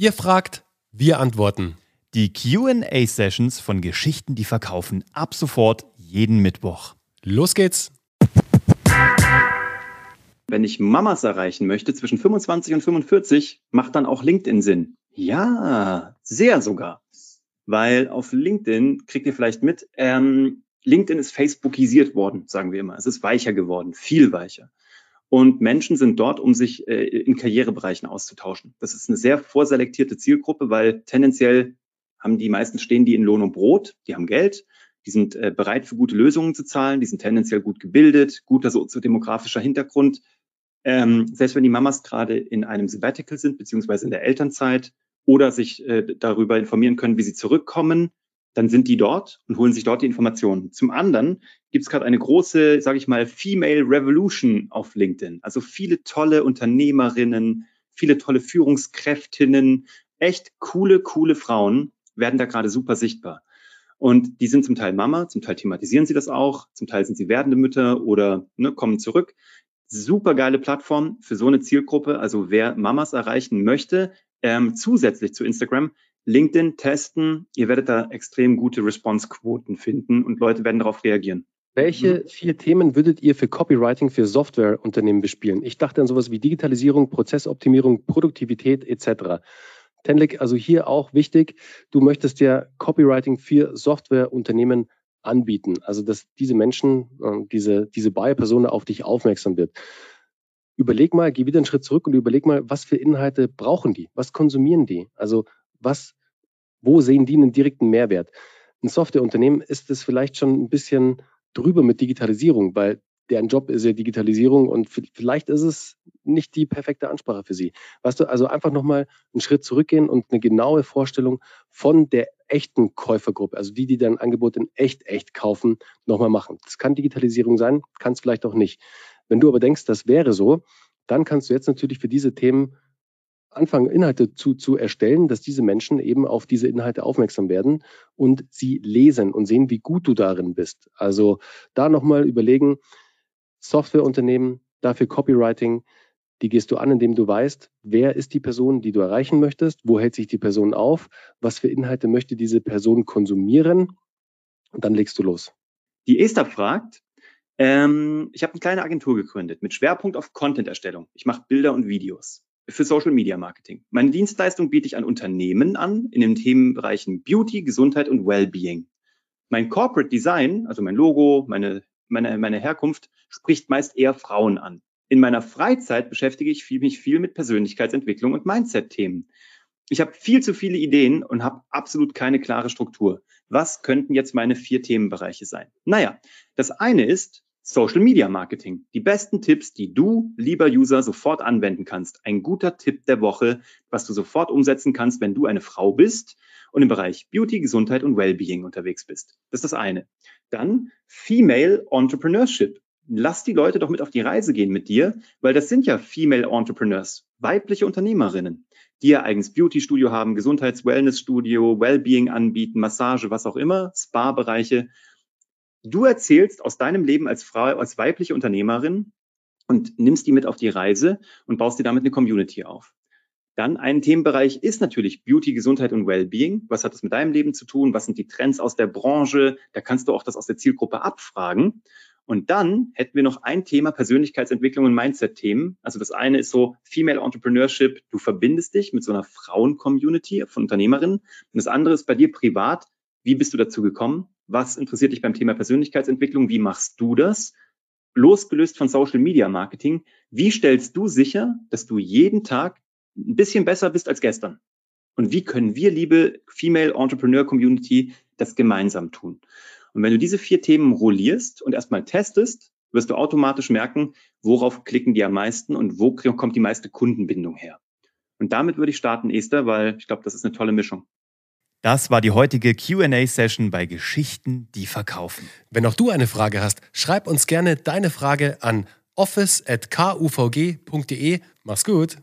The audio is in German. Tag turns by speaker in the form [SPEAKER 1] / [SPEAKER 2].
[SPEAKER 1] Ihr fragt, wir antworten.
[SPEAKER 2] Die QA-Sessions von Geschichten, die verkaufen, ab sofort jeden Mittwoch.
[SPEAKER 1] Los geht's!
[SPEAKER 3] Wenn ich Mamas erreichen möchte zwischen 25 und 45, macht dann auch LinkedIn Sinn. Ja, sehr sogar. Weil auf LinkedIn kriegt ihr vielleicht mit, ähm, LinkedIn ist Facebookisiert worden, sagen wir immer. Es ist weicher geworden, viel weicher. Und Menschen sind dort, um sich äh, in Karrierebereichen auszutauschen. Das ist eine sehr vorselektierte Zielgruppe, weil tendenziell haben die meisten stehen die in Lohn und Brot, die haben Geld, die sind äh, bereit für gute Lösungen zu zahlen, die sind tendenziell gut gebildet, guter soziodemografischer Hintergrund. Ähm, selbst wenn die Mamas gerade in einem Sabbatical sind, beziehungsweise in der Elternzeit oder sich äh, darüber informieren können, wie sie zurückkommen, dann sind die dort und holen sich dort die Informationen. Zum anderen gibt es gerade eine große, sage ich mal, Female Revolution auf LinkedIn. Also viele tolle Unternehmerinnen, viele tolle Führungskräftinnen, echt coole, coole Frauen werden da gerade super sichtbar. Und die sind zum Teil Mama, zum Teil thematisieren sie das auch, zum Teil sind sie werdende Mütter oder ne, kommen zurück. Super geile Plattform für so eine Zielgruppe. Also wer Mamas erreichen möchte, ähm, zusätzlich zu Instagram, LinkedIn testen. Ihr werdet da extrem gute Response-Quoten finden und Leute werden darauf reagieren.
[SPEAKER 1] Welche mhm. vier Themen würdet ihr für Copywriting für Softwareunternehmen bespielen? Ich dachte an sowas wie Digitalisierung, Prozessoptimierung, Produktivität etc. Tenlik, also hier auch wichtig, du möchtest ja Copywriting für Softwareunternehmen anbieten, also dass diese Menschen, äh, diese, diese Buyer-Person auf dich aufmerksam wird. Überleg mal, geh wieder einen Schritt zurück und überleg mal, was für Inhalte brauchen die? Was konsumieren die? Also was, wo sehen die einen direkten Mehrwert? Ein Softwareunternehmen ist es vielleicht schon ein bisschen drüber mit Digitalisierung, weil deren Job ist ja Digitalisierung und vielleicht ist es nicht die perfekte Ansprache für sie. Weißt du, also einfach nochmal einen Schritt zurückgehen und eine genaue Vorstellung von der echten Käufergruppe, also die, die dein Angebot in echt, echt kaufen, nochmal machen. Das kann Digitalisierung sein, kann es vielleicht auch nicht. Wenn du aber denkst, das wäre so, dann kannst du jetzt natürlich für diese Themen anfangen, Inhalte zu, zu erstellen, dass diese Menschen eben auf diese Inhalte aufmerksam werden und sie lesen und sehen, wie gut du darin bist. Also da nochmal überlegen, Softwareunternehmen, dafür Copywriting, die gehst du an, indem du weißt, wer ist die Person, die du erreichen möchtest, wo hält sich die Person auf, was für Inhalte möchte diese Person konsumieren und dann legst du los.
[SPEAKER 3] Die Esther fragt, ähm, ich habe eine kleine Agentur gegründet mit Schwerpunkt auf Content-Erstellung. Ich mache Bilder und Videos für Social Media Marketing. Meine Dienstleistung biete ich an Unternehmen an in den Themenbereichen Beauty, Gesundheit und Wellbeing. Mein Corporate Design, also mein Logo, meine, meine, meine Herkunft, spricht meist eher Frauen an. In meiner Freizeit beschäftige ich mich viel mit Persönlichkeitsentwicklung und Mindset-Themen. Ich habe viel zu viele Ideen und habe absolut keine klare Struktur. Was könnten jetzt meine vier Themenbereiche sein? Naja, das eine ist, Social Media Marketing. Die besten Tipps, die du, lieber User, sofort anwenden kannst. Ein guter Tipp der Woche, was du sofort umsetzen kannst, wenn du eine Frau bist und im Bereich Beauty, Gesundheit und Wellbeing unterwegs bist. Das ist das eine. Dann Female Entrepreneurship. Lass die Leute doch mit auf die Reise gehen mit dir, weil das sind ja Female Entrepreneurs, weibliche Unternehmerinnen, die ihr eigenes Beauty-Studio haben, Gesundheits-Wellness-Studio, Wellbeing anbieten, Massage, was auch immer, Spa-Bereiche Du erzählst aus deinem Leben als Frau, als weibliche Unternehmerin und nimmst die mit auf die Reise und baust dir damit eine Community auf. Dann ein Themenbereich ist natürlich Beauty, Gesundheit und Wellbeing. Was hat das mit deinem Leben zu tun? Was sind die Trends aus der Branche? Da kannst du auch das aus der Zielgruppe abfragen. Und dann hätten wir noch ein Thema Persönlichkeitsentwicklung und Mindset-Themen. Also das eine ist so Female Entrepreneurship. Du verbindest dich mit so einer Frauen-Community von Unternehmerinnen. Und das andere ist bei dir privat. Wie bist du dazu gekommen? Was interessiert dich beim Thema Persönlichkeitsentwicklung? Wie machst du das? Losgelöst von Social Media Marketing, wie stellst du sicher, dass du jeden Tag ein bisschen besser bist als gestern? Und wie können wir, liebe Female Entrepreneur Community, das gemeinsam tun? Und wenn du diese vier Themen rollierst und erstmal testest, wirst du automatisch merken, worauf klicken die am meisten und wo kommt die meiste Kundenbindung her. Und damit würde ich starten, Esther, weil ich glaube, das ist eine tolle Mischung.
[SPEAKER 2] Das war die heutige QA-Session bei Geschichten, die verkaufen.
[SPEAKER 1] Wenn auch du eine Frage hast, schreib uns gerne deine Frage an office.kuvg.de. Mach's gut.